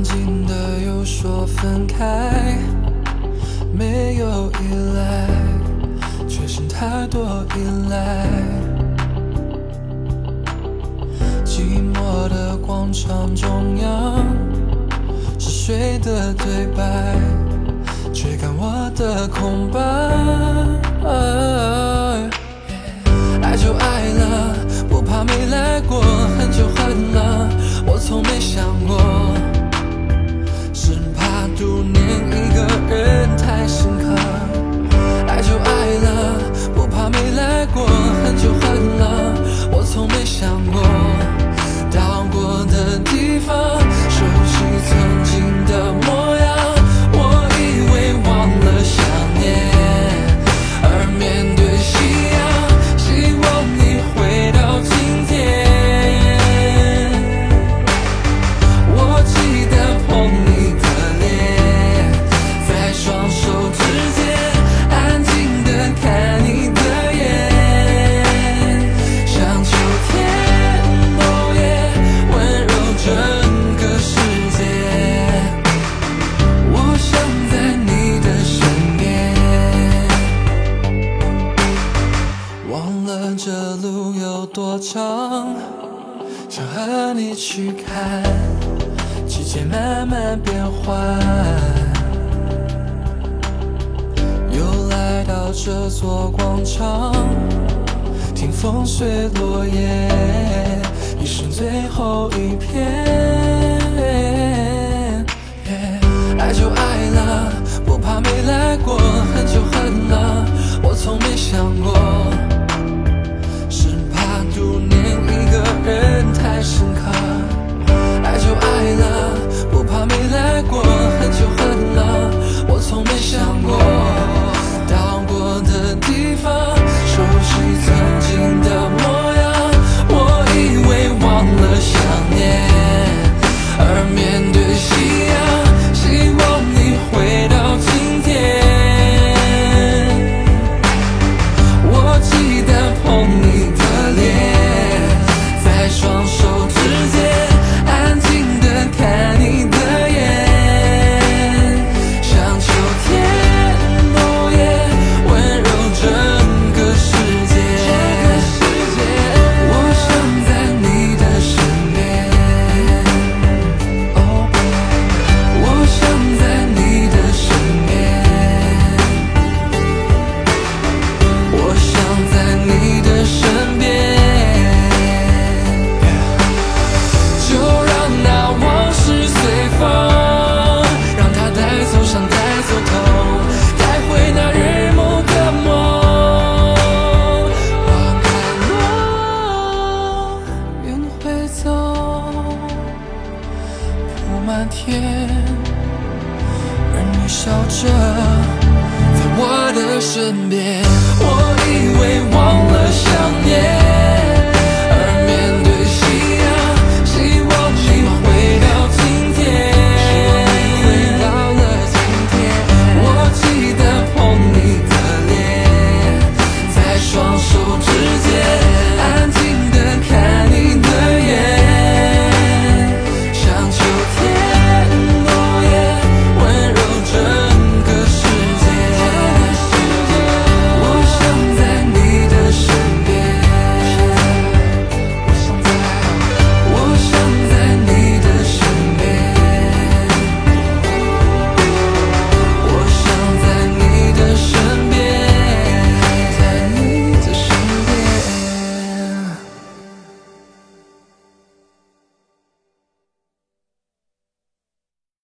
安静的又说分开，没有依赖，却剩太多依赖。寂寞的广场中央，是谁的对白？追赶我的空白。爱就爱了，不怕没来过，恨就恨了，我从没想过。的路有多长？想和你去看季节慢慢变换。又来到这座广场听风随落叶那天而你笑着在我的身边。我以为忘了想念。